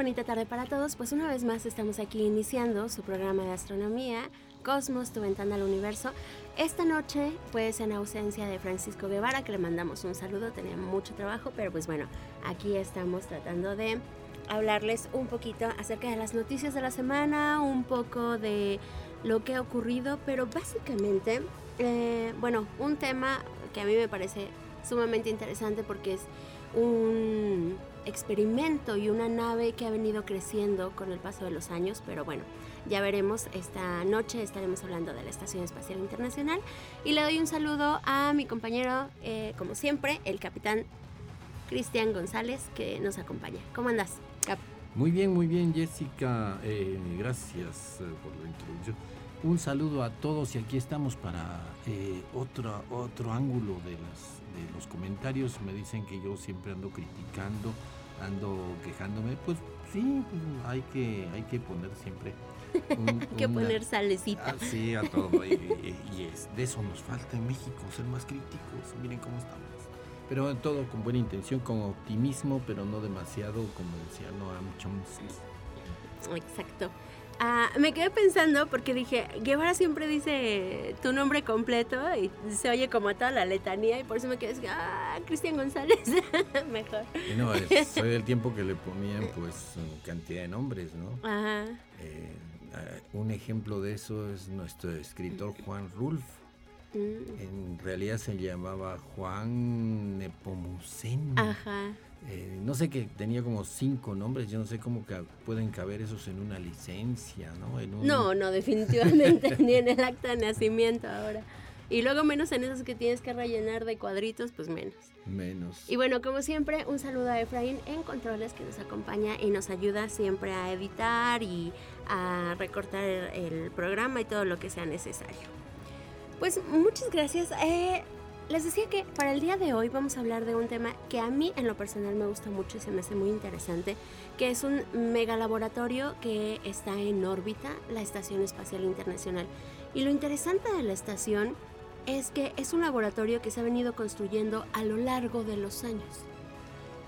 Bonita tarde para todos. Pues una vez más estamos aquí iniciando su programa de astronomía, Cosmos, tu ventana al universo. Esta noche, pues en ausencia de Francisco Guevara, que le mandamos un saludo, tenía mucho trabajo, pero pues bueno, aquí estamos tratando de hablarles un poquito acerca de las noticias de la semana, un poco de lo que ha ocurrido, pero básicamente, eh, bueno, un tema que a mí me parece sumamente interesante porque es un experimento y una nave que ha venido creciendo con el paso de los años, pero bueno, ya veremos. Esta noche estaremos hablando de la Estación Espacial Internacional y le doy un saludo a mi compañero, eh, como siempre, el capitán Cristian González, que nos acompaña. ¿Cómo andas, Cap? Muy bien, muy bien, Jessica. Eh, gracias eh, por la introducción. Un saludo a todos y aquí estamos para eh, otro, otro ángulo de, las, de los comentarios. Me dicen que yo siempre ando criticando, ando quejándome. Pues sí, pues, hay, que, hay que poner siempre... un- Hay que una- poner salecita. Ah, sí, a todo. y, y- y es, de eso nos falta en México, ser más críticos. Miren cómo estamos. Pero todo con buena intención, con optimismo, pero no demasiado, como decía Noam Chomsky. Exacto. Ah, me quedé pensando porque dije, Guevara siempre dice tu nombre completo y se oye como toda la letanía y por eso me quedé, así, ah, Cristian González, mejor. Y no, es- soy del tiempo que le ponían pues cantidad de nombres, ¿no? Ajá. Eh, eh, un ejemplo de eso es nuestro escritor Juan Rulf. Mm, En realidad se llamaba Juan Nepomuceno. Ajá. Eh, no sé que tenía como cinco nombres, yo no sé cómo ca- pueden caber esos en una licencia, ¿no? En un- No, no, definitivamente ni en el acta de nacimiento ahora. Y luego menos en esos que tienes que rellenar de cuadritos, pues menos. Menos. Y bueno, como siempre, un saludo a Efraín en Controles que nos acompaña y nos ayuda siempre a editar y a recortar el, el programa y todo lo que sea necesario. Pues muchas gracias. Eh, les decía que para el día de hoy vamos a hablar de un tema que a mí en lo personal me gusta mucho y se me hace muy interesante, que es un megalaboratorio que está en órbita, la Estación Espacial Internacional. Y lo interesante de la estación es que es un laboratorio que se ha venido construyendo a lo largo de los años.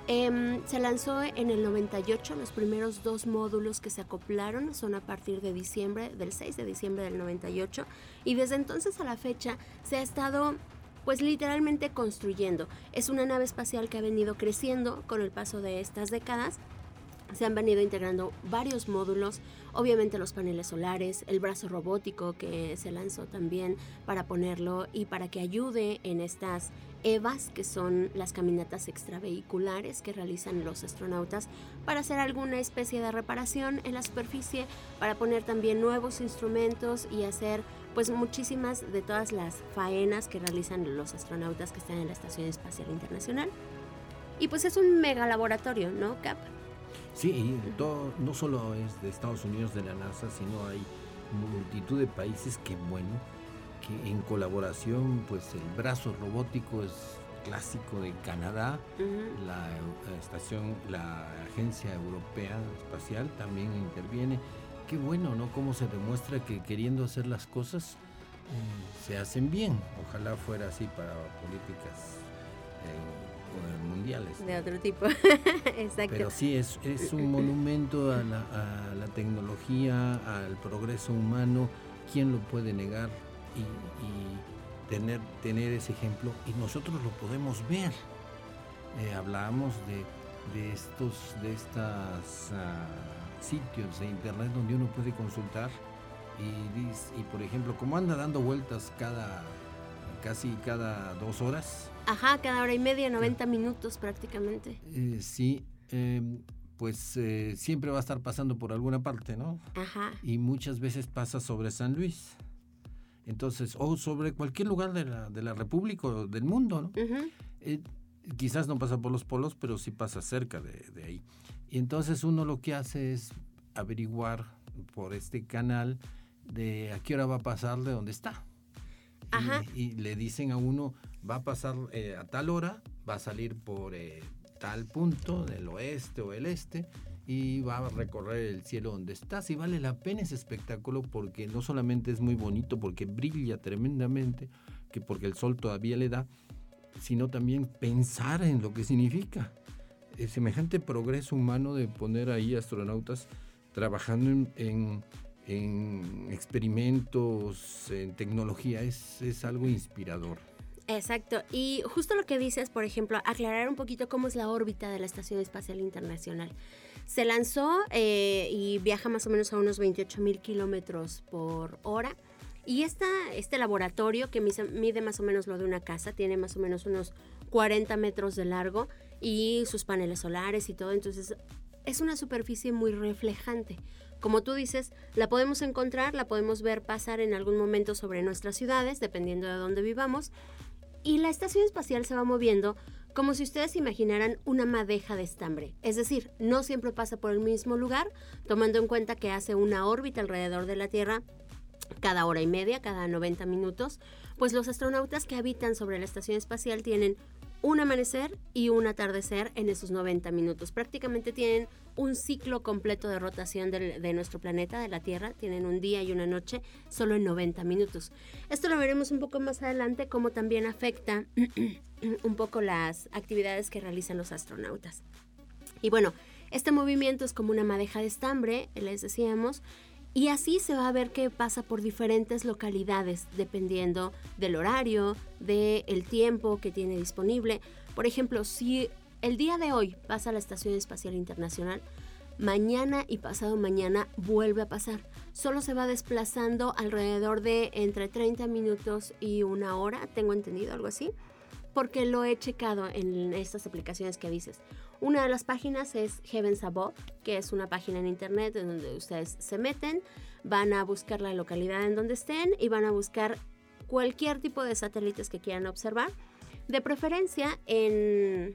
Em, se lanzó en el 98, los primeros dos módulos que se acoplaron son a partir de diciembre, del 6 de diciembre del 98, y desde entonces a la fecha se ha estado pues literalmente construyendo. Es una nave espacial que ha venido creciendo con el paso de estas décadas se han venido integrando varios módulos, obviamente los paneles solares, el brazo robótico que se lanzó también para ponerlo y para que ayude en estas EVAs, que son las caminatas extravehiculares que realizan los astronautas para hacer alguna especie de reparación en la superficie, para poner también nuevos instrumentos y hacer pues muchísimas de todas las faenas que realizan los astronautas que están en la Estación Espacial Internacional. Y pues es un mega laboratorio, ¿no, Cap? Sí, y todo- no solo es de Estados Unidos, de la NASA, sino hay multitud de países que, bueno, que en colaboración, pues el brazo robótico es clásico de Canadá, la eh, estación, la Agencia Europea Espacial también interviene. Qué bueno, ¿no? Cómo se demuestra que queriendo hacer las cosas eh, se hacen bien. Ojalá fuera así para políticas eh, mundiales. De otro tipo. Exacto. Pero sí, es, es un monumento a la, a la tecnología, al progreso humano. ¿Quién lo puede negar y, y tener, tener ese ejemplo? Y nosotros lo podemos ver. Eh, hablábamos de, de estos de estas ah, sitios de internet donde uno puede consultar y, por ejemplo, como anda dando vueltas cada casi cada dos horas, Ajá, cada hora y media, 90 minutos prácticamente. eh, sí, eh, pues eh, siempre va a estar pasando por alguna parte, ¿no? Ajá. Y muchas veces pasa sobre San Luis. Entonces, o sobre cualquier lugar de la, de la República o del mundo, ¿no? Eh, quizás no pasa por los polos, pero sí pasa cerca de, de ahí. Y entonces uno lo que hace es averiguar por este canal de a qué hora va a pasar de dónde está. Y- le dicen a uno, va a pasar eh, a tal hora, va a salir por eh, tal punto del oeste o el este y va a recorrer el cielo donde estás. Y vale la pena ese espectáculo porque no solamente es muy bonito, porque brilla tremendamente, que porque el sol todavía le da, sino también pensar en lo que significa. El semejante progreso humano de poner ahí astronautas trabajando en, en- en experimentos, en tecnología, es, es algo inspirador. Exacto. Y justo lo que dices, por ejemplo, aclarar un poquito cómo es la órbita de la Estación Espacial Internacional. Se lanzó eh, y viaja más o menos a unos 28 mil kilómetros por hora. Y esta, este laboratorio, que mide más o menos lo de una casa, tiene más o menos unos 40 metros de largo y sus paneles solares y todo. Entonces es una superficie muy reflejante. Como tú dices, la podemos encontrar, la podemos ver pasar en algún momento sobre nuestras ciudades, dependiendo de dónde vivamos. Y la estación espacial se va moviendo como si ustedes imaginaran una madeja de estambre. Es decir, no siempre pasa por el mismo lugar, tomando en cuenta que hace una órbita alrededor de la Tierra cada hora y media, cada 90 minutos, pues los astronautas que habitan sobre la estación espacial tienen un amanecer y un atardecer en esos 90 minutos. Prácticamente tienen un ciclo completo de rotación de nuestro planeta, de la Tierra. Tienen un día y una noche solo en 90 minutos. Esto lo veremos un poco más adelante, cómo también afecta un poco las actividades que realizan los astronautas. Y bueno, este movimiento es como una madeja de estambre, les decíamos, y así se va a ver que pasa por diferentes localidades, dependiendo del horario, del tiempo que tiene disponible. Por ejemplo, si el día de hoy pasa a la Estación Espacial Internacional, mañana y pasado mañana vuelve a pasar. Solo se va desplazando alrededor de entre 30 minutos y una hora, tengo entendido algo así porque lo he checado en estas aplicaciones que dices. Una de las páginas es Heavens Above, que es una página en internet en donde ustedes se meten, van a buscar la localidad en donde estén y van a buscar cualquier tipo de satélites que quieran observar. De preferencia, en,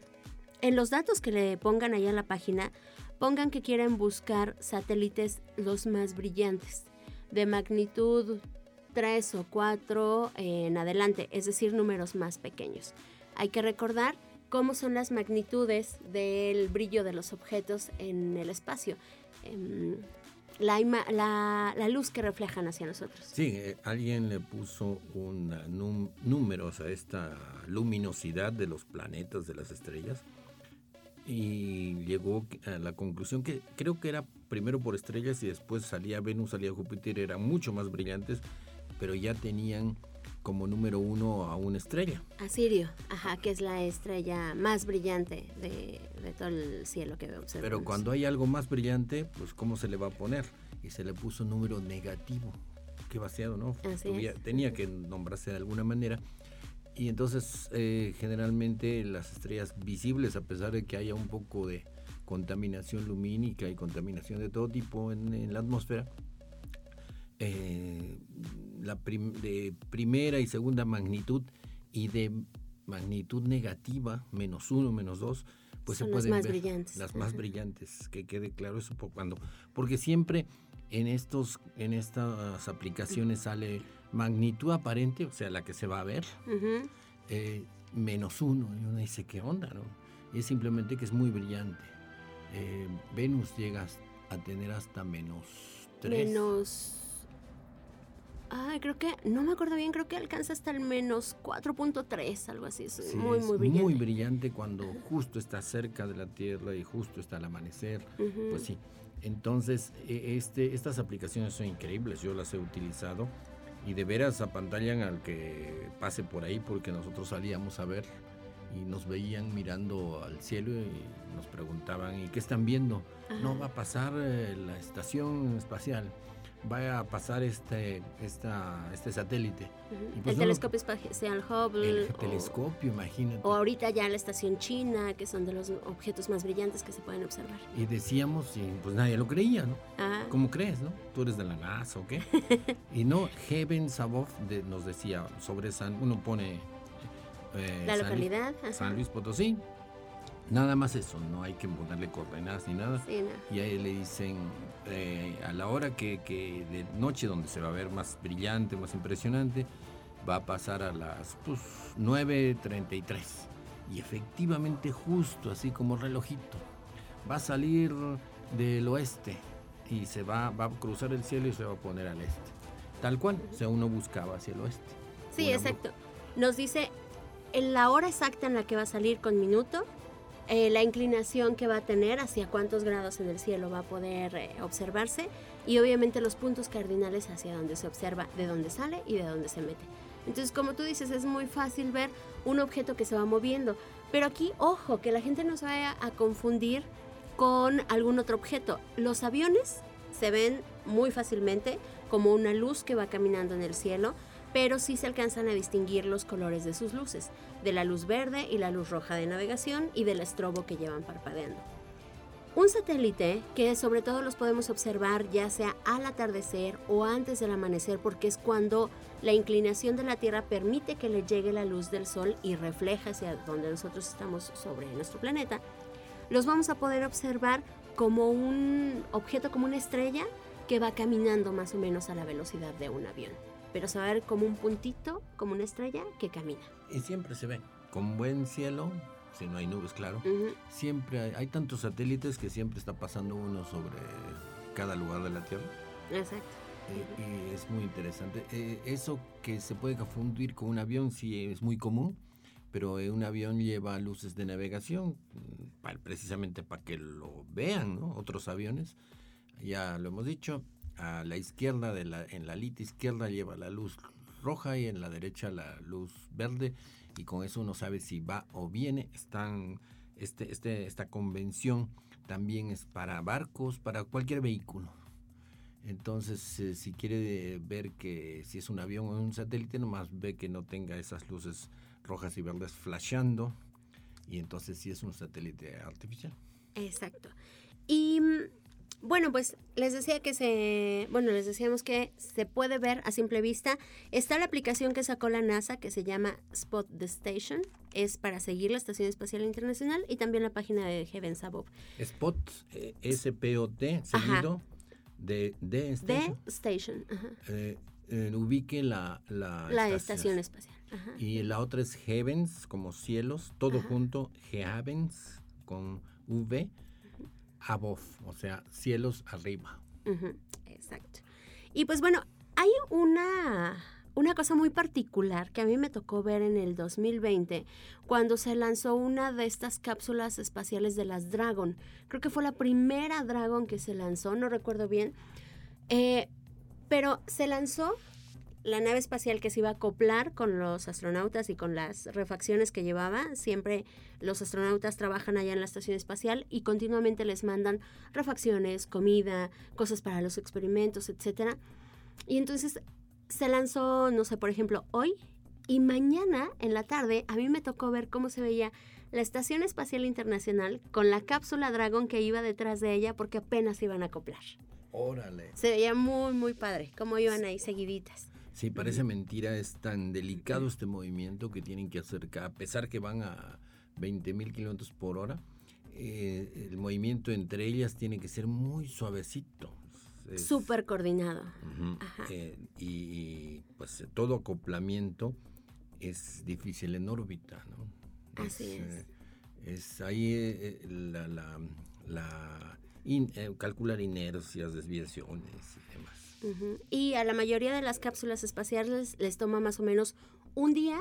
en los datos que le pongan allá en la página, pongan que quieren buscar satélites los más brillantes, de magnitud 3 o 4 en adelante, es decir, números más pequeños. Hay que recordar cómo son las magnitudes del brillo de los objetos en el espacio. Em, la, luz que reflejan hacia nosotros. Sí, eh, alguien le puso un ah, num- números a esta luminosidad de los planetas, de las estrellas, y llegó a la conclusión que creo que era primero por estrellas y después salía Venus, salía Júpiter, eran mucho más brillantes, pero ya tenían como número uno a una estrella. A Sirio, ajá, que es la estrella más brillante de, de todo el cielo que observamos. Pero cuando hay algo más brillante, pues ¿cómo se le va a poner? Y se le puso número negativo. Qué vaciado, ¿no? Así Tuviera- es. Tenía que nombrarse de alguna manera. Y entonces eh, generalmente las estrellas visibles, a pesar de que haya un poco de contaminación lumínica y contaminación de todo tipo en, en la atmósfera, eh, la prim- de primera y segunda magnitud y de magnitud negativa, menos uno, menos dos, pues Son se las pueden más ver brillantes. las más Ajá. brillantes, que quede claro eso por cuando, porque siempre en estos, en estas aplicaciones sale magnitud aparente, o sea, la que se va a ver, eh, menos uno, y uno dice, ¿qué onda? No? Es simplemente que es muy brillante. Eh, Venus llega a tener hasta menos tres. Menos. Creo que. No me acuerdo bien, creo que alcanza hasta el menos 4.3, algo así. Es Sí, muy, es muy brillante. Muy brillante cuando justo está cerca de la Tierra y justo está al amanecer. Ujú. Pues sí. Entonces, e- este, estas aplicaciones son increíbles. Yo las he utilizado y de veras apantallan al que pase por ahí porque nosotros salíamos a ver y nos veían mirando al cielo y nos preguntaban, ¿y qué están viendo? No Ajá. va a pasar eh, la estación espacial. Vaya a pasar este, esta, este satélite. Pues el telescopio espacial Hubble. El telescopio, imagínate. O ahorita ya la estación china, que son de los objetos más brillantes que se pueden observar. Y decíamos, y pues nadie lo creía, ¿no? Ah. ¿Cómo crees, no? Tú eres de la NASA o qué. y no, Heavens Above nos decía sobre San, uno pone... Eh, la localidad. San Luis Potosí, Nada más eso, no hay que ponerle coordenadas ni nada. Y ahí le dicen eh, a la hora que, de noche, donde se va a ver más brillante, más impresionante, va a pasar a las pues, 9.33. Y efectivamente, justo así como relojito, va a salir del oeste y se va, va a cruzar el cielo y se va a poner al este. Tal cual, o sea, uno buscaba hacia el oeste. Sí, exacto. Nos dice en la hora exacta en la que va a salir con minuto eh, la inclinación que va a tener, hacia cuántos grados en el cielo va a poder eh, observarse y obviamente los puntos cardinales hacia donde se observa, de dónde sale y de dónde se mete. Entonces, como tú dices, es muy fácil ver un objeto que se va moviendo. Pero aquí, ojo, que la gente no se vaya a confundir con algún otro objeto. Los aviones se ven muy fácilmente como una luz que va caminando en el cielo pero sí se alcanzan a distinguir los colores de sus luces, de la luz verde y la luz roja de navegación y del estrobo que llevan parpadeando. Un satélite que sobre todo los podemos observar ya sea al atardecer o antes del amanecer porque es cuando la inclinación de la Tierra permite que le llegue la luz del Sol y refleja hacia donde nosotros estamos sobre nuestro planeta, los vamos a poder observar como un objeto, como una estrella que va caminando más o menos a la velocidad de un avión pero se va a ver como un puntito, como una estrella que camina. Y siempre se ve, con buen cielo, si no hay nubes, claro. Siempre hay, tantos satélites que siempre está pasando uno sobre cada lugar de la Tierra. Exacto. y es muy interesante. Eh, eso que se puede confundir con un avión sí es muy común, pero un avión lleva luces de navegación, mm, precisamente para que lo vean ¿no? otros aviones. Ya lo hemos dicho, a la izquierda, de la, en la alita izquierda lleva la luz roja y en la derecha la luz verde y con eso uno sabe si va o viene. Están, este, este, esta convención también es para barcos, para cualquier vehículo. Entonces, eh, si quiere ver que si es un avión o un satélite, nomás ve que no tenga esas luces rojas y verdes flashando y entonces sí es un satélite artificial. Exacto. Y bueno, pues les decía que se, bueno, les decíamos que se puede ver a simple vista. Está la aplicación que sacó la NASA que se llama Spot the Station, es para seguir la Estación Espacial Internacional y también la página de Heavens Above. Spot, eh, S-P-O-T, seguido de, de Station. De Station, ajá. Eh, eh, ubique la, la, estación. espacial. Y la otra es Heavens, como cielos, todo junto, Heavens, con V above, o sea, cielos arriba. exacto. Y pues bueno, hay una, una cosa muy particular que a mí me tocó ver en el 2020 cuando se lanzó una de estas cápsulas espaciales de las Dragon. Creo que fue la primera Dragon que se lanzó, no recuerdo bien. Eh, pero se lanzó la nave espacial que se iba a acoplar con los astronautas y con las refacciones que llevaba. Siempre los astronautas trabajan allá en la estación espacial y continuamente les mandan refacciones, comida, cosas para los experimentos, etc. Y entonces se lanzó, no sé, por ejemplo, hoy y mañana en la tarde a mí me tocó ver cómo se veía la Estación Espacial Internacional con la cápsula Dragon que iba detrás de ella porque apenas iban a acoplar. Órale. Se veía muy, muy padre, cómo iban ahí seguiditas. Sí, parece mentira, es tan delicado este movimiento que tienen que hacer, a pesar que van a 20 mil kilómetros por hora, eh, el movimiento entre ellas tiene que ser muy suavecito. Súper coordinado. Eh, y, pues todo acoplamiento es difícil en órbita, ¿no? Así es. Eh, es ahí la, la, la calcular inercias, desviaciones y demás. Y a la mayoría de las cápsulas espaciales les toma más o menos un día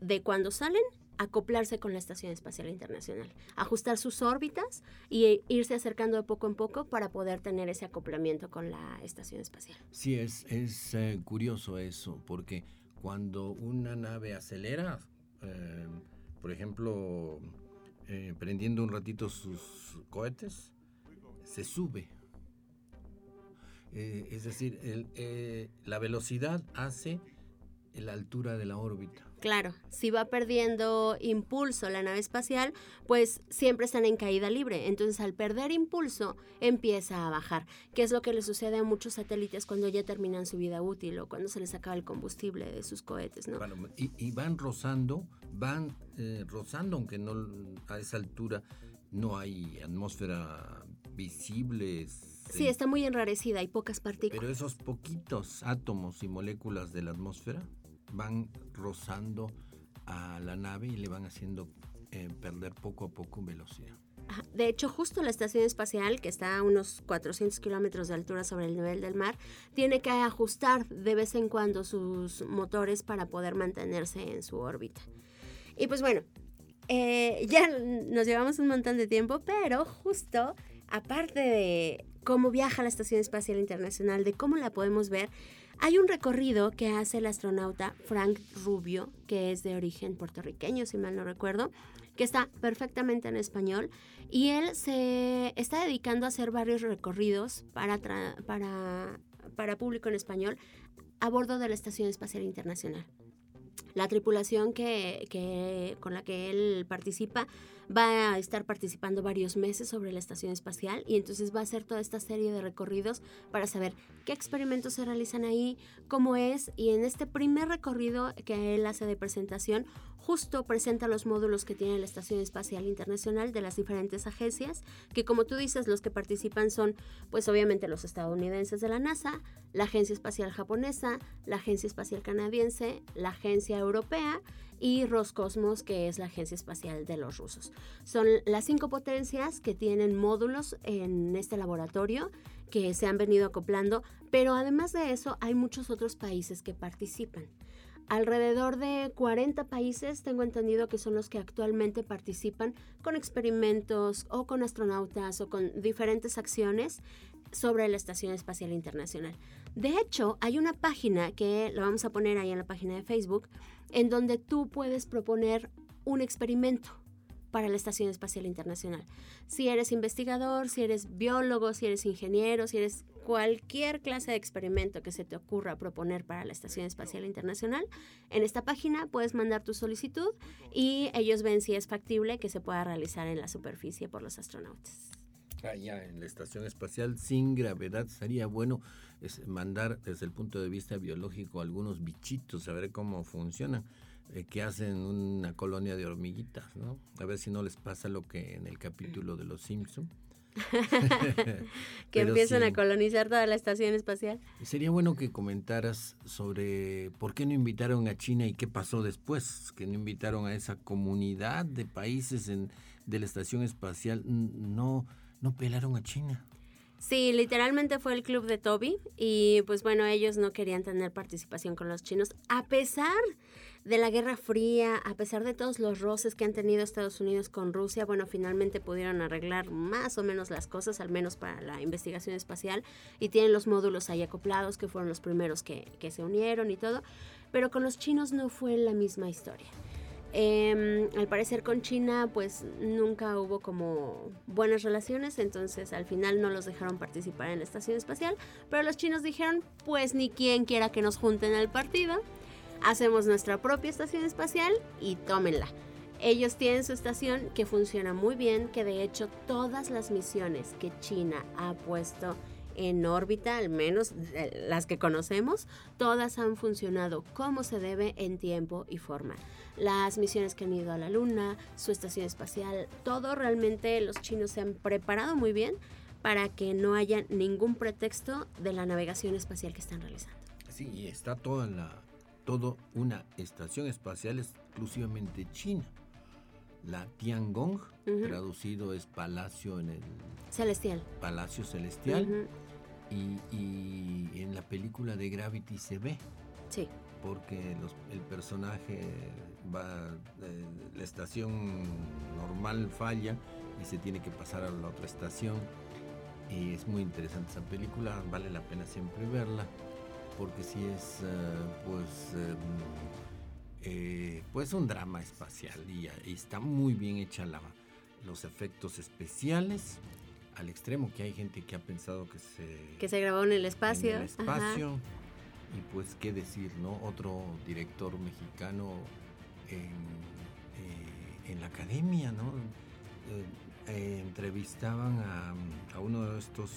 de cuando salen acoplarse con la Estación Espacial Internacional, ajustar sus órbitas y irse acercando de poco en poco para poder tener ese acoplamiento con la Estación Espacial. Sí, es, es eh, curioso eso, porque cuando una nave acelera, eh, por ejemplo, eh, prendiendo un ratito sus cohetes, se sube Eh, es decir, eh, la velocidad hace la altura de la órbita. Claro, si va perdiendo impulso la nave espacial, pues siempre están en caída libre. Entonces al perder impulso empieza a bajar, que es lo que le sucede a muchos satélites cuando ya terminan su vida útil o cuando se les acaba el combustible de sus cohetes, ¿no? y, van rozando, van eh, rozando, aunque no a esa altura no hay atmósfera visible. Sí, está muy enrarecida, hay pocas partículas. Pero esos poquitos átomos y moléculas de la atmósfera van rozando a la nave y le van haciendo eh, perder poco a poco velocidad. De hecho, justo la estación espacial, que está a unos 400 kilómetros de altura sobre el nivel del mar, tiene que ajustar de vez en cuando sus motores para poder mantenerse en su órbita. Y pues bueno, eh, ya nos llevamos un montón de tiempo, pero justo aparte de cómo viaja la Estación Espacial Internacional, de cómo la podemos ver, hay un recorrido que hace el astronauta Frank Rubio, que es de origen puertorriqueño, si mal no recuerdo, que está perfectamente en español, y él se está dedicando a hacer varios recorridos para, para, para público en español a bordo de la Estación Espacial Internacional. La tripulación que, que, con la que él participa va a estar participando varios meses sobre la estación espacial y entonces va a hacer toda esta serie de recorridos para saber qué experimentos se realizan ahí, cómo es. Y en este primer recorrido que él hace de presentación justo presenta los módulos que tiene la Estación Espacial Internacional de las diferentes agencias, que como tú dices, los que participan son pues obviamente los estadounidenses de la NASA, la Agencia Espacial Japonesa, la Agencia Espacial Canadiense, la Agencia Europea y Roscosmos, que es la agencia espacial de los rusos. Son las cinco potencias que tienen módulos en este laboratorio que se han venido acoplando, pero además de eso hay muchos otros países que participan. Alrededor de 40 países tengo entendido que son los que actualmente participan con experimentos o con astronautas o con diferentes acciones sobre la Estación Espacial Internacional. De hecho, hay una página que lo vamos a poner ahí en la página de Facebook, en donde tú puedes proponer un experimento para la Estación Espacial Internacional. Si eres investigador, si eres biólogo, si eres ingeniero, si eres cualquier clase de experimento que se te ocurra proponer para la Estación Espacial Internacional, en esta página puedes mandar tu solicitud y ellos ven si es factible que se pueda realizar en la superficie por los astronautas. Allá en la estación espacial sin gravedad sería bueno es mandar desde el punto de vista biológico algunos bichitos a ver cómo funcionan eh, que hacen una colonia de hormiguitas no a ver si no les pasa lo que en el capítulo de los Simpson que empiezan a colonizar toda la estación espacial. Sería bueno que comentaras sobre por qué no invitaron a China y qué pasó después, que no invitaron a esa comunidad de países en, de la estación espacial. No, no pelaron a China. Sí, literalmente fue el club de Toby y pues bueno, ellos no querían tener participación con los chinos a pesar de la Guerra Fría, a pesar de todos los roces que han tenido Estados Unidos con Rusia, bueno, finalmente pudieron arreglar más o menos las cosas, al menos para la investigación espacial, y tienen los módulos ahí acoplados, que fueron los primeros que, se unieron y todo, pero con los chinos no fue la misma historia. Em, al parecer con China pues nunca hubo como buenas relaciones, entonces al final no los dejaron participar en la estación espacial, pero los chinos dijeron pues ni quien quiera que nos junten al partido, hacemos nuestra propia estación espacial y tómenla. Ellos tienen su estación que funciona muy bien, que de hecho todas las misiones que China ha puesto en órbita, al menos eh, las que conocemos, todas han funcionado como se debe en tiempo y forma. Las misiones que han ido a la Luna, su estación espacial, todo realmente los chinos se han preparado muy bien para que no haya ningún pretexto de la navegación espacial que están realizando. Sí, está toda la, todo una estación espacial exclusivamente china. La Tiangong, traducido es Palacio en el Celestial. Palacio Celestial y, en la película de Gravity se ve. Sí. Porque el personaje va, eh, la estación normal falla y se tiene que pasar a la otra estación. Y es muy interesante esa película, vale la pena siempre verla, porque si es eh, pues, em, eh, pues un drama espacial y, y, está muy bien hecha la, los efectos especiales al extremo, que hay gente que ha pensado que se... Que se grabó en el espacio. En el espacio. Y pues, ¿qué decir, no? Otro director mexicano en, eh, la academia, ¿no? Eh, eh, entrevistaban a, a, uno de estos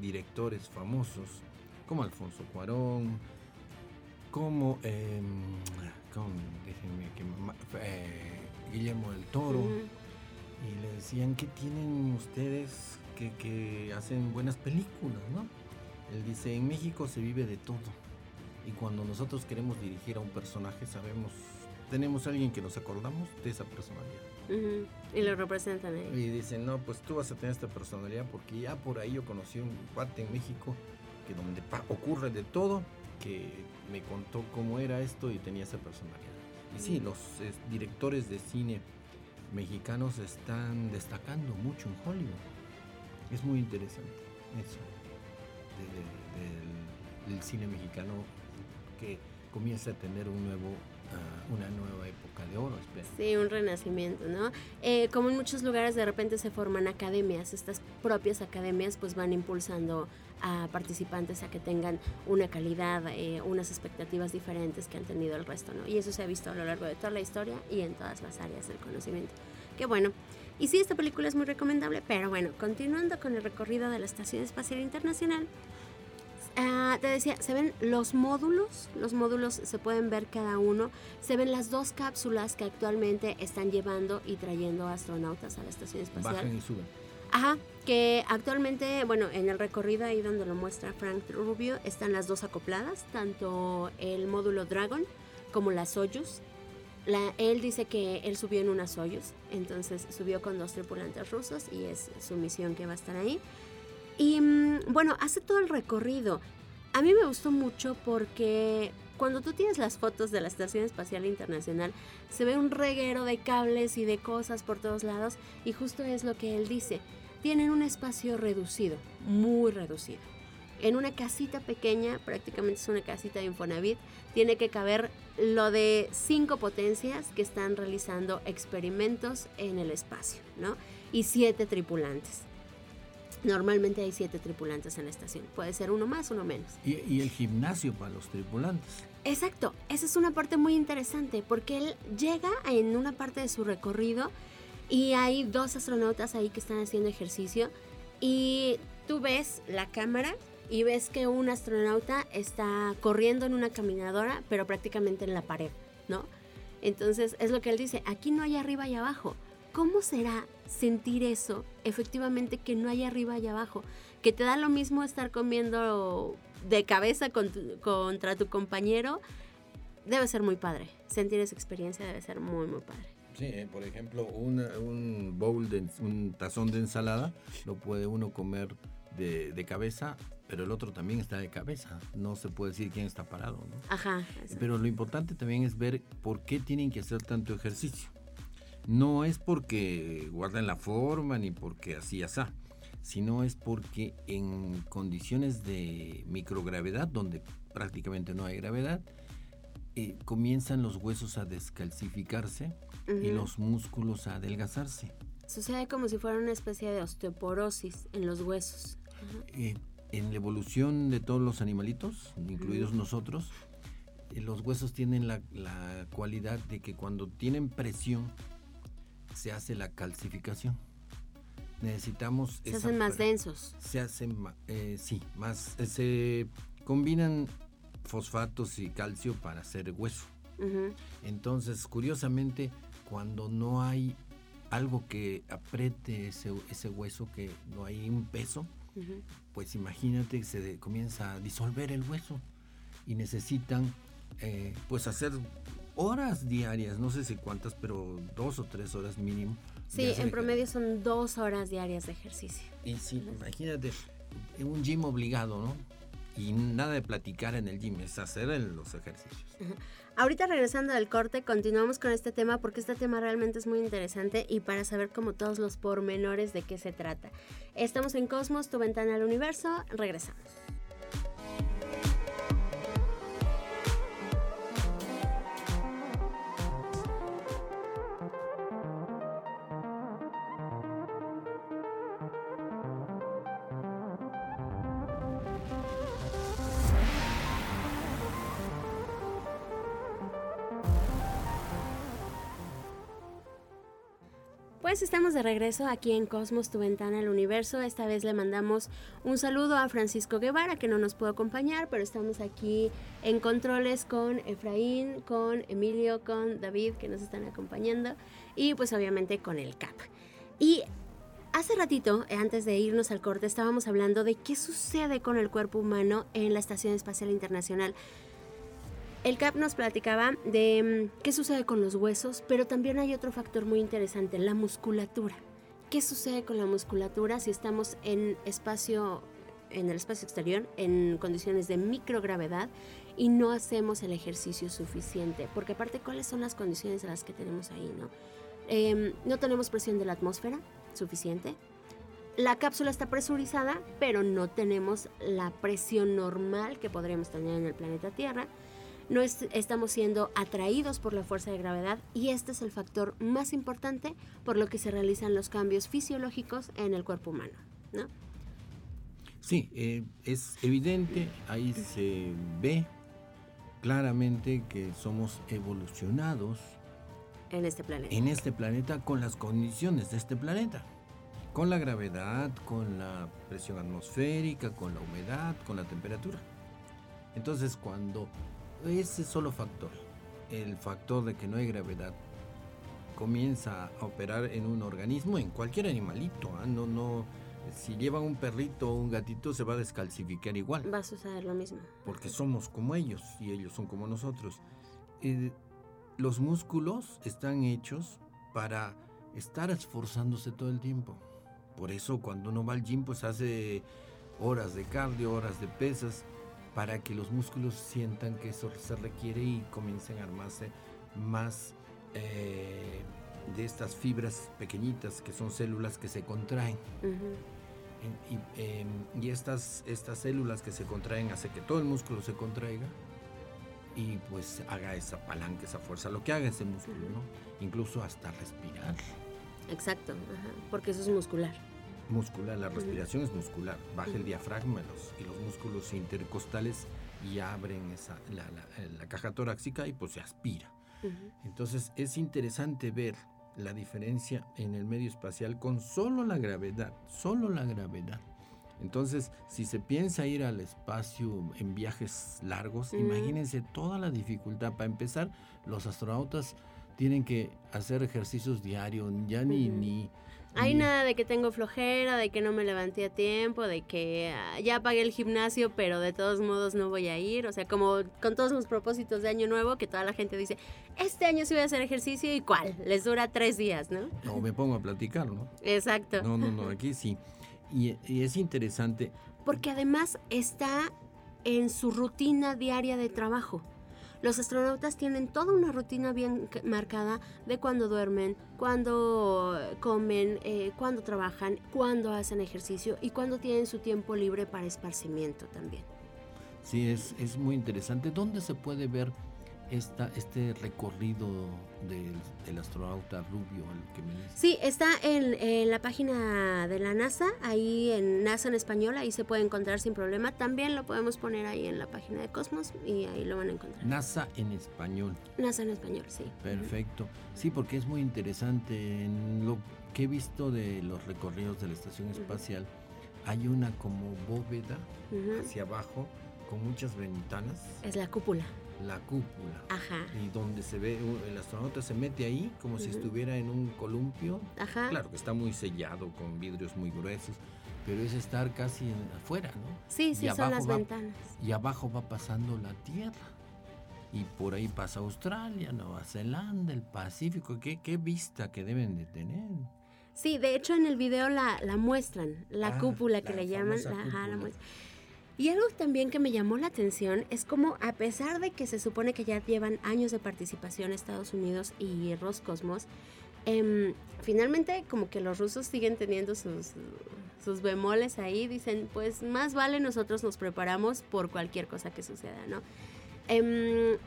directores famosos, como Alfonso Cuarón, como, eh, Guillermo del Toro, y le decían, ¿qué tienen ustedes que, que hacen buenas películas, no? Él dice, en México se vive de todo. Y cuando nosotros queremos dirigir a un personaje, sabemos, tenemos a alguien que nos acordamos de esa personalidad. Y lo representan ahí. Y dicen, no, pues tú vas a tener esta personalidad porque ya por ahí yo conocí un cuate en México que donde ocurre de todo, que me contó cómo era esto y tenía esa personalidad. Y sí, los directores de cine mexicanos están destacando mucho en Hollywood. Es muy interesante eso del cine mexicano que comienza a tener un nuevo ah, una nueva época de oro, espero. Sí, un renacimiento, ¿no? Eh, como en muchos lugares de repente se forman academias, estas propias academias pues van impulsando a participantes a que tengan una calidad, eh, unas expectativas diferentes que han tenido el resto, ¿no? Y eso se ha visto a lo largo de toda la historia y en todas las áreas del conocimiento. Qué bueno. Y sí, esta película es muy recomendable, pero bueno, continuando con el recorrido de la Estación Espacial Internacional, Ah, te decía, se ven los módulos, los módulos se pueden ver cada uno, se ven las dos cápsulas que actualmente están llevando y trayendo astronautas a la estación espacial. Bajan y suben. Ajá, que actualmente, bueno, en el recorrido ahí donde lo muestra Frank Rubio, están las dos acopladas, tanto el módulo Dragon como la Soyuz. La, él dice que él subió en una Soyuz, entonces subió con dos tripulantes rusos y es su misión que va a estar ahí. Y mm, bueno, hace todo el recorrido. A mí me gustó mucho porque cuando tú tienes las fotos de la Estación Espacial Internacional, se ve un reguero de cables y de cosas por todos lados y justo es lo que él dice. Tienen un espacio reducido, muy reducido. En una casita pequeña, prácticamente es una casita de Infonavit, tiene que caber lo de cinco potencias que están realizando experimentos en el espacio, ¿no? Y siete tripulantes. Normalmente hay siete tripulantes en la estación. Puede ser uno más, uno menos. Y, el gimnasio para los tripulantes. Exacto. Esa es una parte muy interesante porque él llega en una parte de su recorrido y hay dos astronautas ahí que están haciendo ejercicio y tú ves la cámara y ves que un astronauta está corriendo en una caminadora, pero prácticamente en la pared, ¿no? Entonces es lo que él dice, aquí no hay arriba y abajo. ¿Cómo será sentir eso, efectivamente que no hay arriba y abajo, que te da lo mismo estar comiendo de cabeza contra tu compañero, debe ser muy padre. Sentir esa experiencia debe ser muy, muy padre. Sí, eh, por ejemplo, un bowl, de, un tazón de ensalada, lo puede uno comer de, de, cabeza, pero el otro también está de cabeza. No se puede decir quién está parado. ¿no? Ajá. Pero lo importante también es ver por qué tienen que hacer tanto ejercicio no es porque guarden la forma ni porque así asá, sino es porque en condiciones de microgravedad, donde prácticamente no hay gravedad, eh, comienzan los huesos a descalcificarse y los músculos a adelgazarse. Sucede como si fuera una especie de osteoporosis en los huesos. Eh, en la evolución de todos los animalitos, incluidos nosotros, eh, los huesos tienen la, la, cualidad de que cuando tienen presión se hace la calcificación. Necesitamos... Se hacen más densos. Se hacen, eh, sí, más... Eh, se combinan fosfatos y calcio para hacer hueso. Entonces, curiosamente, cuando no hay algo que apriete ese, ese hueso, que no hay un peso, pues imagínate que se comienza a disolver el hueso y necesitan eh, pues hacer horas diarias, no sé si cuántas, pero dos o tres horas mínimo. Sí, en promedio son dos horas diarias de ejercicio. Y sí, imagínate, en un gym obligado, ¿no? Y nada de platicar en el gym, es hacer los ejercicios. Ahorita regresando al corte, continuamos con este tema porque este tema realmente es muy interesante y para saber como todos los pormenores de qué se trata. Estamos en Cosmos, tu ventana al universo, regresamos. Pues estamos de regreso aquí en Cosmos, tu ventana al universo. Esta vez le mandamos un saludo a Francisco Guevara, que no nos pudo acompañar, pero estamos aquí en controles con Efraín, con Emilio, con David, que nos están acompañando, y pues obviamente con el CAP. Y hace ratito, antes de irnos al corte, estábamos hablando de qué sucede con el cuerpo humano en la Estación Espacial Internacional. El CAP nos platicaba de mm, qué sucede con los huesos, pero también hay otro factor muy interesante, la musculatura. ¿Qué sucede con la musculatura si estamos en espacio en el espacio exterior en condiciones de microgravedad y no hacemos el ejercicio suficiente? Porque aparte, ¿cuáles son las condiciones a las que tenemos ahí, no? Em, no tenemos presión de la atmósfera suficiente. La cápsula está presurizada, pero no tenemos la presión normal que podríamos tener en el planeta Tierra no estamos siendo atraídos por la fuerza de gravedad y este es el factor más importante por lo que se realizan los cambios fisiológicos en el cuerpo humano. ¿no? Sí, eh, es evidente, ahí se ve claramente que somos evolucionados en este planeta. En este planeta con las condiciones de este planeta. Con la gravedad, con la presión atmosférica, con la humedad, con la temperatura. Entonces cuando ese solo factor, el factor de que no hay gravedad, comienza a operar en un organismo, en cualquier animalito, ¿ah? no, no, si llevan un perrito o un gatito se va a descalcificar igual. Va a suceder lo mismo. Porque somos como ellos y ellos son como nosotros. Eh, los músculos están hechos para estar esforzándose todo el tiempo. Por eso cuando uno va al gym pues hace horas de cardio, horas de pesas, para que los músculos sientan que eso se requiere y comiencen a armarse más eh, de estas fibras pequeñitas que son células que se contraen. Em, y, estas, estas células que se contraen hace que todo el músculo se contraiga y pues haga esa palanca, esa fuerza, lo que haga ese músculo, ¿no? Incluso hasta respirar. Exacto, porque eso es muscular muscular, la respiración es muscular, baja el diafragma y los músculos intercostales y abren esa, la, caja torácica y pues se aspira. Entonces es interesante ver la diferencia en el medio espacial con solo la gravedad, solo la gravedad. Entonces, si se piensa ir al espacio en viajes largos, imagínense toda la dificultad. Para empezar, los astronautas tienen que hacer ejercicios diarios, ya ni, ni hay nada de que tengo flojera, de que no me levanté a tiempo, de que ah, ya pagué el gimnasio, pero de todos modos no voy a ir. O sea, como con todos los propósitos de año nuevo, que toda la gente dice, este año sí voy a hacer ejercicio y cuál, les dura tres días, ¿no? No, me pongo a platicar, ¿no? Exacto. No, no, no, aquí sí. Y, y es interesante. Porque además está en su rutina diaria de trabajo. Los astronautas tienen toda una rutina bien marcada de cuándo duermen, cuándo comen, eh, cuándo trabajan, cuándo hacen ejercicio y cuándo tienen su tiempo libre para esparcimiento también. Sí, es, es muy interesante. ¿Dónde se puede ver esta, este recorrido del, astronauta Rubio que me Sí, está en, la página de la NASA, ahí en NASA en español, ahí se puede encontrar sin problema. También lo podemos poner ahí en la página de Cosmos y ahí lo van a encontrar. NASA en español. NASA en español, sí. Perfecto. Sí, porque es muy interesante. En lo que he visto de los recorridos de la estación espacial, hay una como bóveda hacia abajo con muchas ventanas. Es la cúpula la cúpula. Ajá. Y donde se ve, el astronauta se mete ahí como si estuviera en un columpio. Ajá. Claro que está muy sellado con vidrios muy gruesos, pero es estar casi afuera, ¿no? Sí, sí, son las ventanas. Y abajo va pasando la Tierra. Y por ahí pasa Australia, Nueva Zelanda, el Pacífico. ¿Qué, qué vista que deben de tener? Sí, de hecho en el video la, la muestran, la ah, cúpula que le llaman. Ajá, la muestran. Y algo también que me llamó la atención es como a pesar de que se supone que ya llevan años de participación Estados Unidos y Roscosmos, em, finalmente como que los rusos siguen teniendo sus, sus bemoles ahí, dicen pues más vale nosotros nos preparamos por cualquier cosa que suceda, ¿no? Em,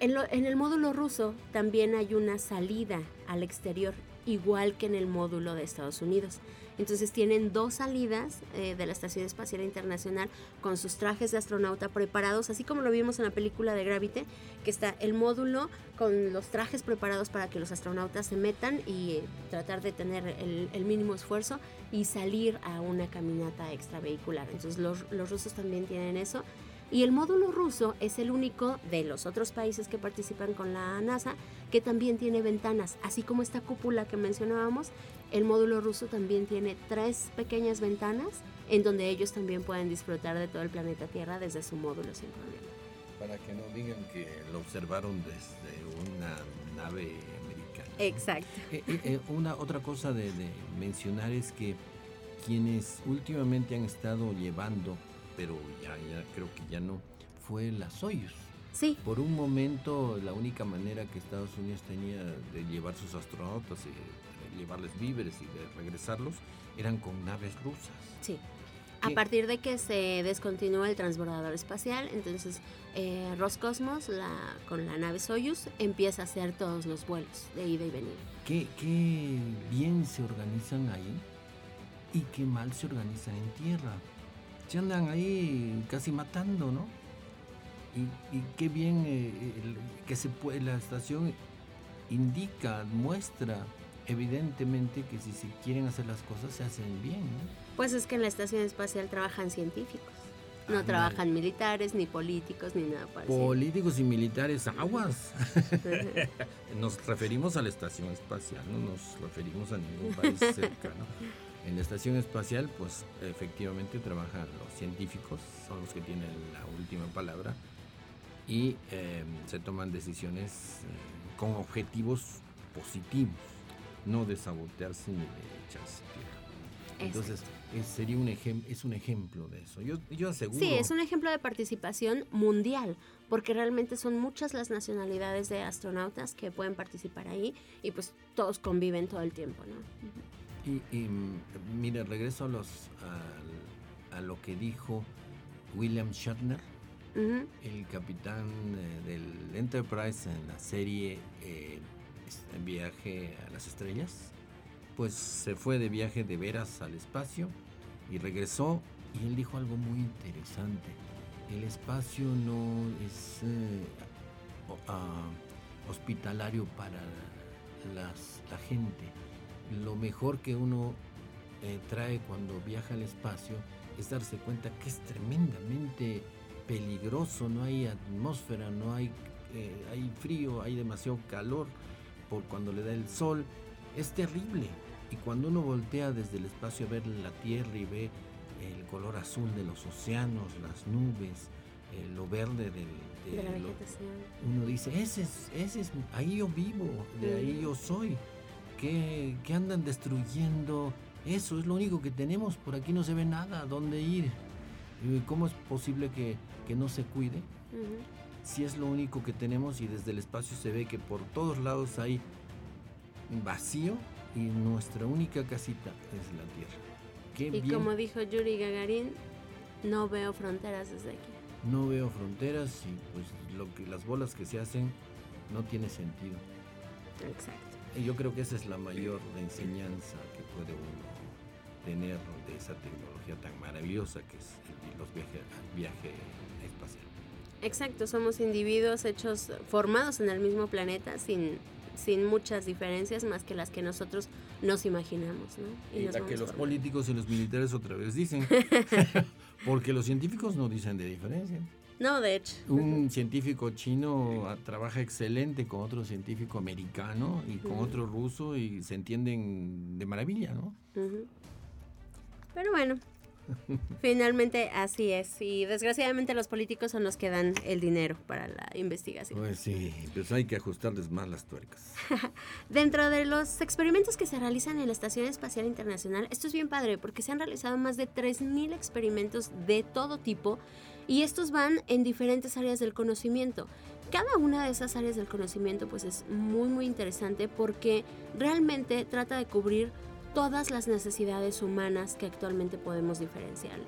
en, en el módulo ruso también hay una salida al exterior, igual que en el módulo de Estados Unidos. Entonces tienen dos salidas eh, de la Estación Espacial Internacional con sus trajes de astronauta preparados, así como lo vimos en la película de Gravity, que está el módulo con los trajes preparados para que los astronautas se metan y eh, tratar de tener el, mínimo esfuerzo y salir a una caminata extravehicular. Entonces los, los rusos también tienen eso. Y el módulo ruso es el único de los otros países que participan con la NASA que también tiene ventanas, así como esta cúpula que mencionábamos, el módulo ruso también tiene tres pequeñas ventanas en donde ellos también pueden disfrutar de todo el planeta Tierra desde su módulo sin problema. Para que no digan que lo observaron desde una nave americana. Exacto. Eh, eh, eh, una otra cosa de, de mencionar es que quienes últimamente han estado llevando pero ya, ya creo que ya no, fue la Soyuz. Sí. Por un momento la única manera que Estados Unidos tenía de llevar sus astronautas, y de llevarles víveres y de regresarlos, eran con naves rusas. Sí. A partir de que se descontinuó el transbordador espacial, entonces eh, Roscosmos, la, con la nave Soyuz, empieza a hacer todos los vuelos de ida y venida. Qué, qué bien se organizan ahí y qué mal se organizan en tierra se andan ahí casi matando, ¿no? Y, qué bien eh, que se puede, la estación indica, muestra evidentemente que si se quieren hacer las cosas se hacen bien. ¿no? Pues es que en la estación espacial trabajan científicos. No trabajan militares, ni políticos, ni nada parecido. Políticos y militares, aguas. nos referimos a la estación espacial, no nos referimos a ningún país cercano. En la estación espacial, pues efectivamente trabajan los científicos, son los que tienen la última palabra y em, se toman decisiones eh, con objetivos positivos, no de sabotearse ni de echarse tierra. Entonces, sería un es un ejemplo de eso. Yo, yo aseguro. Sí, es un ejemplo de participación mundial, porque realmente son muchas las nacionalidades de astronautas que pueden participar ahí y pues todos conviven todo el tiempo, ¿no? Y, mira, regreso a, los, a, lo que dijo William Shatner, el capitán eh, del Enterprise en la serie eh, Viaje a las Estrellas. Pues se fue de viaje de veras al espacio y regresó y él dijo algo muy interesante. El espacio no es eh, ah, hospitalario para la gente lo mejor que uno eh, trae cuando viaja al espacio es darse cuenta que es tremendamente peligroso, no hay atmósfera, no hay, eh, hay frío, hay demasiado calor por cuando le da el sol, es terrible. Y cuando uno voltea desde el espacio a ver la Tierra y ve el color azul de los océanos, las nubes, eh, lo verde del, de la uno dice, ese es, ese es, ahí yo vivo, de ahí yo soy que, andan destruyendo. Eso es lo único que tenemos. Por aquí no se ve nada. ¿Dónde ir? ¿Cómo es posible que, no se cuide? Si es lo único que tenemos y desde el espacio se ve que por todos lados hay vacío y nuestra única casita es la Tierra. y como dijo Yuri Gagarin, no veo fronteras desde aquí. No veo fronteras y pues lo que las bolas que se hacen no tiene sentido. Exacto. Y yo creo que esa es la mayor enseñanza que puede uno tener de esa tecnología tan maravillosa que es el, los viaje, el viaje. Exacto, somos individuos hechos, formados en el mismo planeta sin, sin muchas diferencias más que las que nosotros nos imaginamos. ¿no? Y, y la que los políticos y los militares otra vez dicen, porque los científicos no dicen de diferencia. No, de hecho. Un científico chino trabaja excelente con otro científico americano y con otro ruso y se entienden de maravilla, ¿no? Pero bueno, finalmente así es. Y desgraciadamente los políticos son los que dan el dinero para la investigación. Pues sí, pues hay que ajustarles más las tuercas. Dentro de los experimentos que se realizan en la Estación Espacial Internacional, esto es bien padre porque se han realizado más de 3.000 experimentos de todo tipo y estos van en diferentes áreas del conocimiento. Cada una de esas áreas del conocimiento pues es muy muy interesante porque realmente trata de cubrir todas las necesidades humanas que actualmente podemos diferenciar.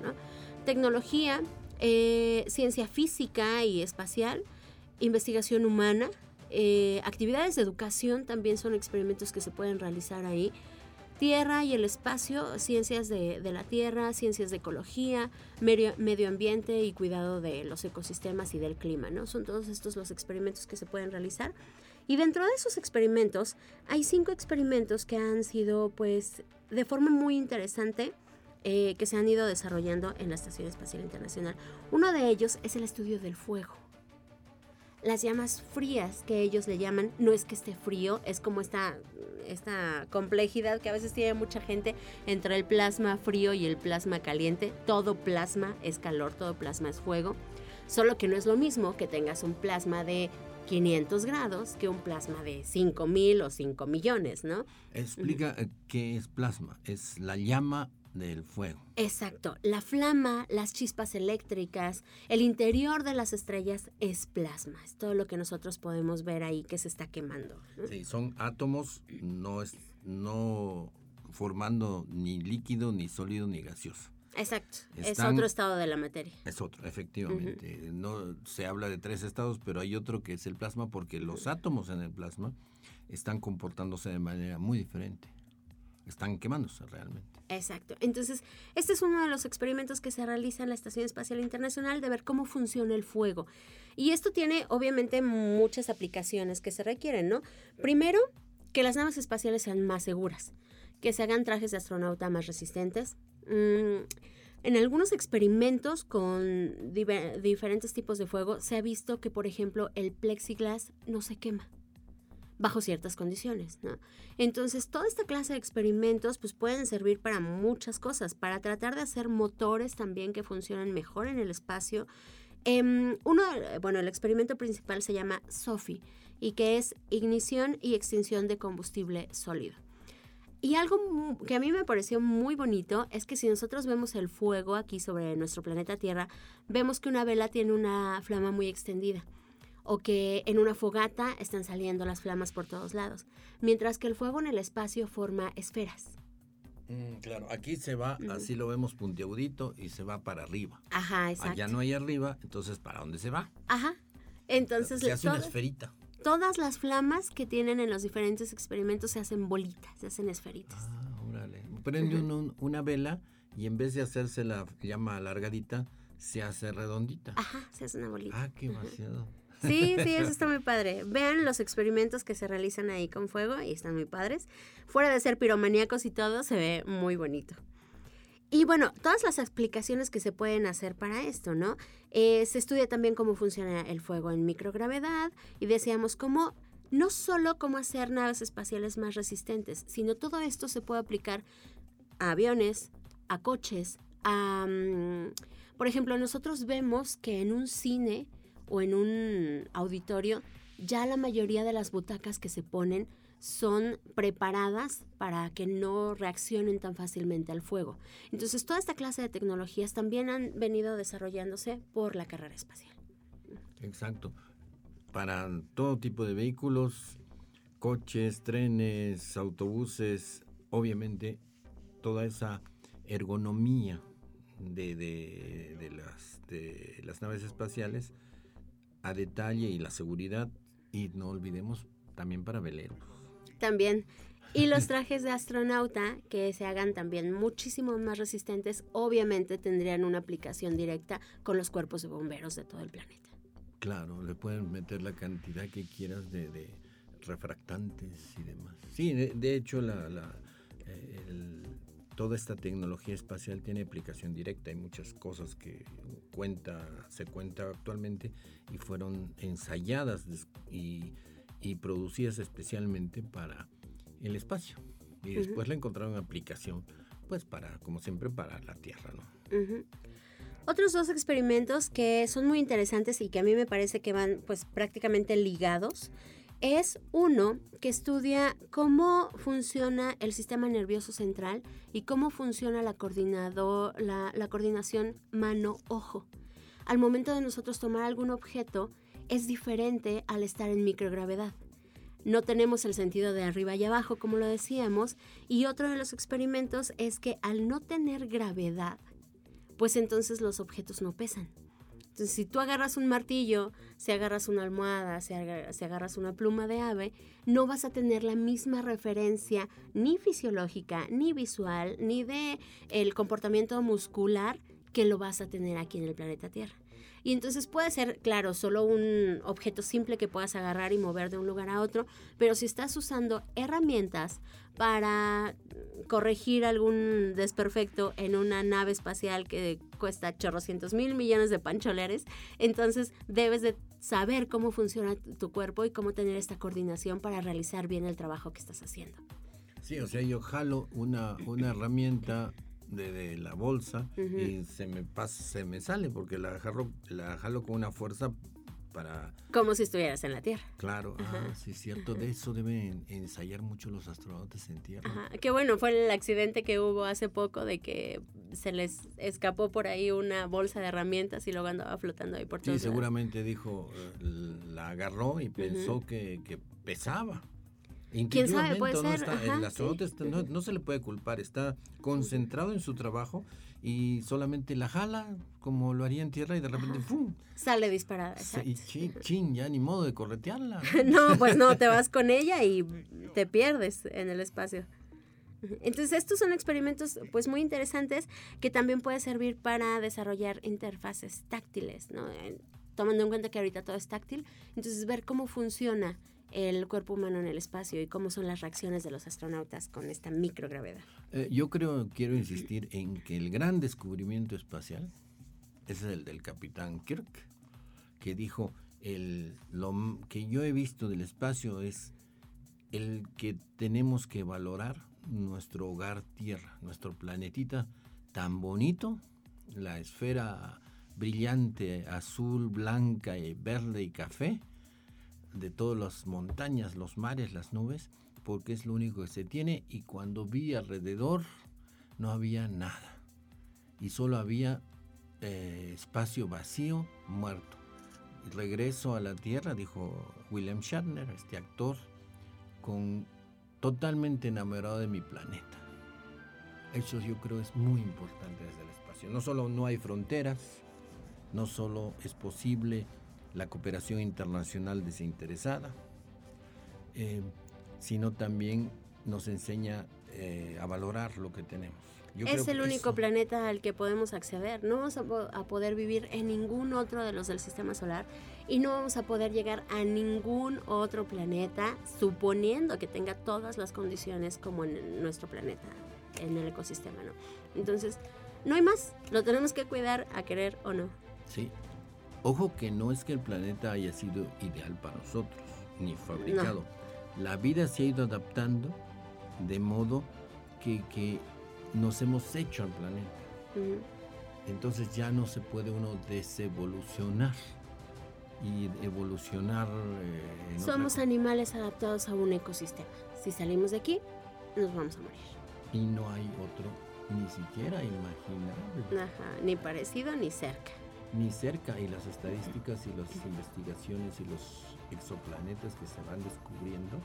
Tecnología, eh, ciencia física y espacial, investigación humana, eh, actividades de educación también son experimentos que se pueden realizar ahí Tierra y el espacio, ciencias de, la tierra, ciencias de ecología, medio, medio, ambiente y cuidado de los ecosistemas y del clima, ¿no? Son todos estos los experimentos que se pueden realizar. Y dentro de esos experimentos hay cinco experimentos que han sido, pues, de forma muy interesante, eh, que se han ido desarrollando en la Estación Espacial Internacional. Uno de ellos es el estudio del fuego las llamas frías que ellos le llaman, no es que esté frío, es como esta, esta complejidad que a veces tiene mucha gente entre el plasma frío y el plasma caliente. Todo plasma es calor, todo plasma es fuego, solo que no es lo mismo que tengas un plasma de 500 grados que un plasma de 5000 o 5 millones, ¿no? Explica eh, qué es plasma. Es la llama del fuego. Exacto. La flama, las chispas eléctricas, el interior de las estrellas es plasma. Es todo lo que nosotros podemos ver ahí que se está quemando. Sí, son átomos, no, es, no formando ni líquido, ni sólido, ni gaseoso. Exacto. es otro estado de la materia. Es otro, efectivamente. No se habla de tres estados, pero hay otro que es el plasma porque los átomos en el plasma están comportándose de manera muy diferente están quemándose realmente. Exacto. Entonces, este es uno de los experimentos que se realiza en la Estación Espacial Internacional de ver cómo funciona el fuego. Y esto tiene obviamente muchas aplicaciones que se requieren, ¿no? Primero, que las naves espaciales sean más seguras, que se hagan trajes de astronauta más resistentes. Mm, en algunos experimentos con diferentes tipos de fuego se ha visto que, por ejemplo, el plexiglas no se quema bajo ciertas condiciones. Entonces, toda esta clase de experimentos pues, pueden servir para muchas cosas, para tratar de hacer motores también que funcionen mejor en el espacio. Em, uno, bueno, el experimento principal se llama SOFI y que es ignición y extinción de combustible sólido. Y algo que a mí me pareció muy bonito es que si nosotros vemos el fuego aquí sobre nuestro planeta Tierra, vemos que una vela tiene una flama muy extendida o que en una fogata están saliendo las flamas por todos lados, mientras que el fuego en el espacio forma esferas. Mm, claro, aquí se va, así lo vemos puntiagudito y se va para arriba. Ajá, exacto. Allá no hay arriba, entonces ¿para dónde se va? Ajá. Entonces se hace una esferita. Todas las flamas que tienen en los diferentes experimentos se hacen bolitas, se hacen esferitas. Ah, órale. Prende una vela y en vez de hacerse la llama alargadita, se hace redondita. Ajá, se hace una bolita. Ah, qué demasiado. Sí, sí, eso está muy padre. Vean los experimentos que se realizan ahí con fuego y están muy padres. Fuera de ser piromaníacos y todo, se ve muy bonito. Y bueno, todas las explicaciones que se pueden hacer para esto, ¿no? Eh, se estudia también cómo funciona el fuego en microgravedad y decíamos cómo, no solo cómo hacer naves espaciales más resistentes, sino todo esto se puede aplicar a aviones, a coches, a... Mm, por ejemplo, nosotros vemos que en un cine o en un auditorio, ya la mayoría de las butacas que se ponen son preparadas para que no reaccionen tan fácilmente al fuego. Entonces, toda esta clase de tecnologías también han venido desarrollándose por la carrera espacial. Exacto. Para todo tipo de vehículos, coches, trenes, autobuses, obviamente toda esa ergonomía de, las, de las naves espaciales a detalle y la seguridad y no olvidemos también para veleros. También. Y los trajes de astronauta que se hagan también muchísimo más resistentes, obviamente tendrían una aplicación directa con los cuerpos de bomberos de todo el planeta. Claro, le pueden meter la cantidad que quieras de, refractantes y demás. Sí, de, hecho la, la eh, el, toda esta tecnología espacial tiene aplicación directa. Hay muchas cosas que cuenta, se cuenta actualmente y fueron ensayadas y, producidas especialmente para el espacio. Y después le encontraron aplicación, pues para, como siempre, para la Tierra, ¿no? Otros dos experimentos que son muy interesantes y que a mí me parece que van pues prácticamente ligados es uno que estudia cómo funciona el sistema nervioso central y cómo funciona la, la, la coordinación mano-ojo. Al momento de nosotros tomar algún objeto, es diferente al estar en microgravedad. No tenemos el sentido de arriba y abajo, como lo decíamos, y otro de los experimentos es que al no tener gravedad, pues entonces los objetos no pesan. Entonces, si tú agarras un martillo, si agarras una almohada, si, agarras una pluma de ave, no vas a tener la misma referencia ni fisiológica, ni visual, ni de el comportamiento muscular que lo vas a tener aquí en el planeta Tierra. Y entonces puede ser, claro, solo un objeto simple que puedas agarrar y mover de un lugar a otro, pero si estás usando herramientas para corregir algún desperfecto en una nave espacial que cuesta chorrocientos mil millones de pancholeres, entonces debes de saber cómo funciona tu cuerpo y cómo tener esta coordinación para realizar bien el trabajo que estás haciendo. Sí, o sea, yo jalo una, una herramienta de, la bolsa y se me pasa, se me sale porque la jalo, la jalo con una fuerza para... Como si estuvieras en la Tierra. Claro, ah, sí, cierto, de eso deben ensayar mucho los astronautas en Tierra. Ajá. Qué bueno, fue el accidente que hubo hace poco de que se les escapó por ahí una bolsa de herramientas y luego andaba flotando ahí por todo. Sí, seguramente dijo, eh, la agarró y pensó que, que pesaba. ¿Quién sabe? Puede no ser. el astronauta no, se le puede culpar, está concentrado en su trabajo y solamente la jala como lo haría en tierra y de repente sale disparada. Y chin, ya ni modo de corretearla. no, pues no, te vas con ella y te pierdes en el espacio. Entonces estos son experimentos pues muy interesantes que también puede servir para desarrollar interfaces táctiles, ¿no? Tomando en cuenta que ahorita todo es táctil, entonces ver cómo funciona el cuerpo humano en el espacio y cómo son las reacciones de los astronautas con esta microgravedad. Eh, yo creo, quiero insistir en que el gran descubrimiento espacial es el del capitán Kirk, que dijo, el, lo que yo he visto del espacio es el que tenemos que valorar nuestro hogar Tierra, nuestro planetita tan bonito, la esfera brillante, azul, blanca, y verde y café, de todas las montañas, los mares, las nubes, porque es lo único que se tiene y cuando vi alrededor no había nada y solo había eh, espacio vacío, muerto. Y regreso a la Tierra, dijo William Shatner, este actor, con totalmente enamorado de mi planeta. Eso yo creo es muy importante desde el espacio. No solo no hay fronteras, no solo es posible la cooperación internacional desinteresada, eh, sino también nos enseña eh, a valorar lo que tenemos. es el único planeta al que podemos acceder. No vamos a, poder vivir en ningún otro de los del sistema solar y no vamos a poder llegar a ningún otro planeta suponiendo que tenga todas las condiciones como en nuestro planeta, en el ecosistema, ¿no? Entonces, no hay más. Lo tenemos que cuidar a querer o no. Sí, Ojo que no es que el planeta haya sido ideal para nosotros, ni fabricado. La vida se ha ido adaptando de modo que, nos hemos hecho al planeta. Entonces ya no se puede uno desevolucionar y evolucionar. Eh, Somos animales adaptados a un ecosistema. Si salimos de aquí, nos vamos a morir. Y no hay otro ni siquiera imaginable. Ajá, ni parecido ni cerca ni cerca y las estadísticas y las investigaciones y los exoplanetas que se van descubriendo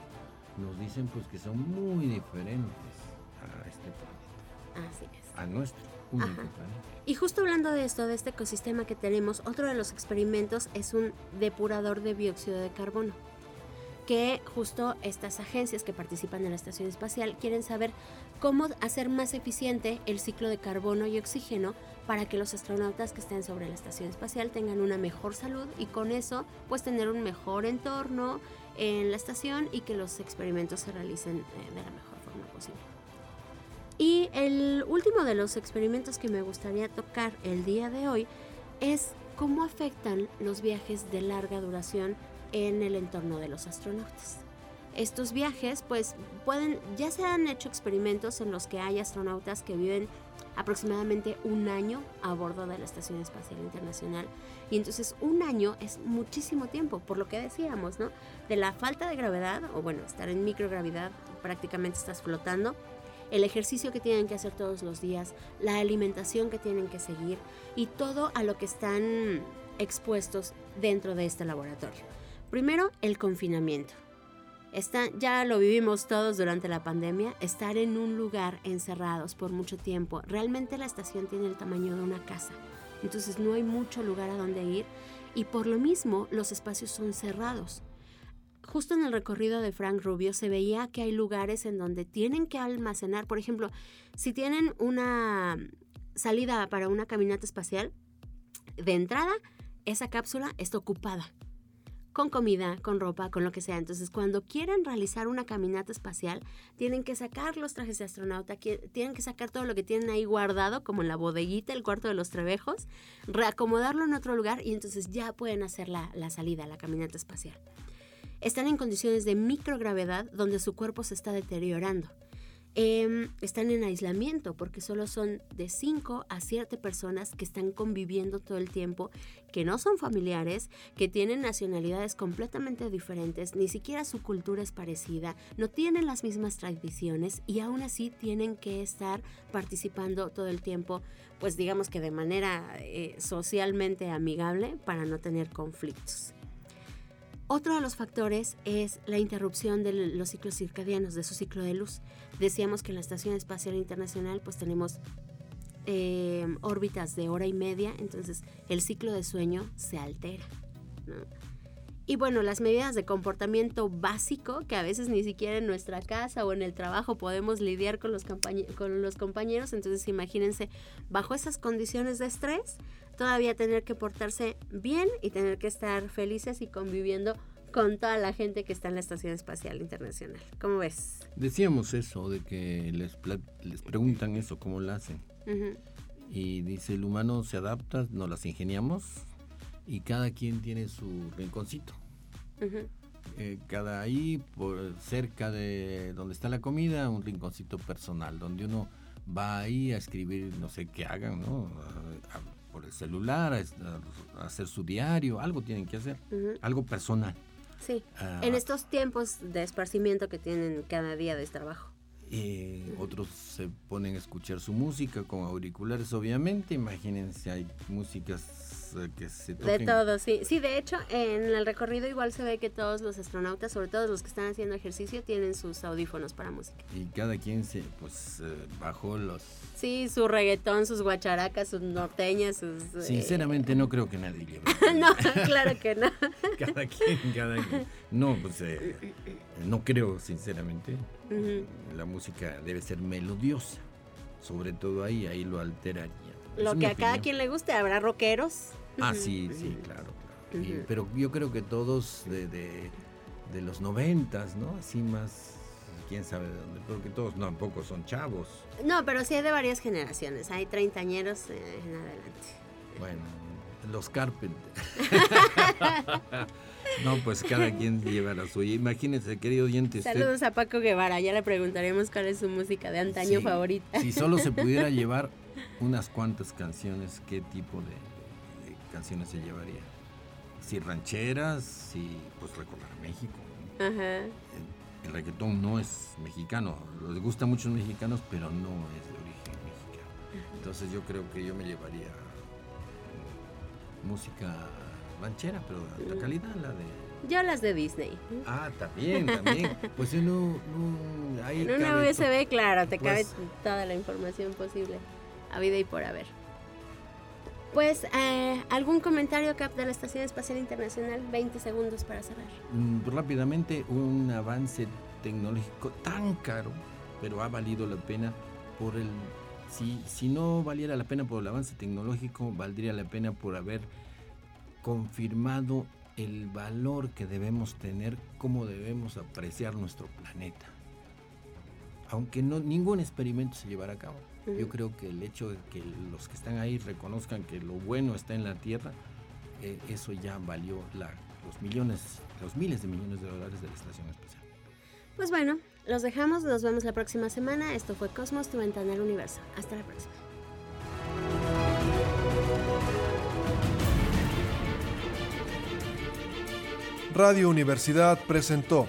nos dicen pues que son muy diferentes a este planeta. Así es. A nuestro único planeta. Y justo hablando de esto, de este ecosistema que tenemos, otro de los experimentos es un depurador de dióxido de carbono que justo estas agencias que participan en la estación espacial quieren saber cómo hacer más eficiente el ciclo de carbono y oxígeno para que los astronautas que estén sobre la estación espacial tengan una mejor salud y con eso pues tener un mejor entorno en la estación y que los experimentos se realicen eh, de la mejor forma posible. Y el último de los experimentos que me gustaría tocar el día de hoy es cómo afectan los viajes de larga duración en el entorno de los astronautas. Estos viajes, pues, pueden, ya se han hecho experimentos en los que hay astronautas que viven aproximadamente un año a bordo de la Estación Espacial Internacional. Y entonces un año es muchísimo tiempo, por lo que decíamos, ¿no? De la falta de gravedad, o bueno, estar en microgravidad, prácticamente estás flotando, el ejercicio que tienen que hacer todos los días, la alimentación que tienen que seguir y todo a lo que están expuestos dentro de este laboratorio. Primero, el confinamiento. Ya lo vivimos todos durante la pandemia, estar en un lugar encerrados por mucho tiempo. Realmente la estación tiene el tamaño de una casa. entonces no hay mucho lugar a donde ir y por lo mismo los espacios son cerrados. Justo en el recorrido de Frank Rubio se veía que hay lugares en donde tienen que almacenar, por ejemplo, si tienen una salida para una caminata espacial, de entrada esa cápsula está ocupada con comida, con ropa, con lo que sea. Entonces, cuando quieren realizar una caminata espacial, tienen que sacar los trajes de astronauta, tienen que sacar todo lo que tienen ahí guardado, como en la bodeguita, el cuarto de los trebejos, reacomodarlo en otro lugar y entonces ya pueden hacer la, la salida, la caminata espacial. Están en condiciones de microgravedad donde su cuerpo se está deteriorando. Em, están en aislamiento porque solo son de 5 a 7 personas que están conviviendo todo el tiempo, que no son familiares, que tienen nacionalidades completamente diferentes, ni siquiera su cultura es parecida, no tienen las mismas tradiciones y aún así tienen que estar participando todo el tiempo, pues digamos que de manera eh, socialmente amigable para no tener conflictos. Otro de los factores es la interrupción de los ciclos circadianos, de su ciclo de luz. Decíamos que en la Estación Espacial Internacional pues tenemos eh, órbitas de hora y media, entonces el ciclo de sueño se altera. Y bueno, las medidas de comportamiento básico, que a veces ni siquiera en nuestra casa o en el trabajo podemos lidiar con los, con los compañeros, entonces imagínense, bajo esas condiciones de estrés, todavía tener que portarse bien y tener que estar felices y conviviendo con toda la gente que está en la Estación Espacial Internacional. ¿Cómo ves? Decíamos eso, de que les, les preguntan eso, cómo lo hacen. Y dice, el humano se adapta, nos las ingeniamos y cada quien tiene su rinconcito. Eh, cada ahí, por cerca de donde está la comida, un rinconcito personal, donde uno va ahí a escribir, no sé qué hagan, ¿no? por el celular, a, hacer su diario, algo tienen que hacer, algo personal. Sí, ah, en estos tiempos de esparcimiento que tienen cada día de trabajo. otros se ponen a escuchar su música con auriculares, obviamente. Imagínense, hay músicas que se De todo, sí. Sí, de hecho, en el recorrido igual se ve que todos los astronautas, sobre todo los que están haciendo ejercicio, tienen sus audífonos para música. Y cada quien se, pues, eh, bajó los... Sí, su reggaetón, sus guacharacas, sus norteñas, sus... Eh, Sinceramente no creo que nadie lleve. no, claro que no. cada quien, cada quien. No, pues, eh, no creo, sinceramente. La música debe ser melodiosa. Sobre todo ahí, ahí lo alteraría. Lo que a cada quien le guste, habrá rockeros Ah, sí, sí, claro, claro. pero yo creo que todos de, de, los noventas, ¿no? Así más, quién sabe de dónde, porque todos tampoco son chavos. No, pero sí hay de varias generaciones, hay treintañeros eh, en adelante. Bueno, los Carpenters. no, pues cada quien lleva la suya. Imagínense, querido oyente. Saludos a Paco Guevara, ya le preguntaremos cuál es su música de antaño favorita. si solo se pudiera llevar unas cuantas canciones, ¿qué tipo de, canciones se llevaría. Si rancheras, si pues recordar México. El, reggaetón no es mexicano, les gusta mucho los mexicanos, pero no es de origen mexicano. Entonces yo creo que yo me llevaría música ranchera, pero de alta calidad, la de... Yo las de Disney. Ah, también, también. Pues no, ahí En una USB, claro, te cabe pues toda la información posible, a vida y por haber. Pues, eh, ¿algún comentario, Cap, de la Estación Espacial Internacional? 20 segundos para cerrar. Mm, rápidamente, un avance tecnológico tan caro, pero ha valido la pena por el... Si, si no valiera la pena por el avance tecnológico, valdría la pena por haber confirmado el valor que debemos tener, cómo debemos apreciar nuestro planeta. Aunque no, ningún experimento se llevará a cabo yo creo que el hecho de que los que están ahí reconozcan que lo bueno está en la tierra, eh, eso ya valió los millones, los miles de millones de dólares de la estación espacial. Pues bueno, los dejamos, nos vemos la próxima semana. Esto fue Cosmos, tu ventana al universo. Hasta la próxima. Radio Universidad presentó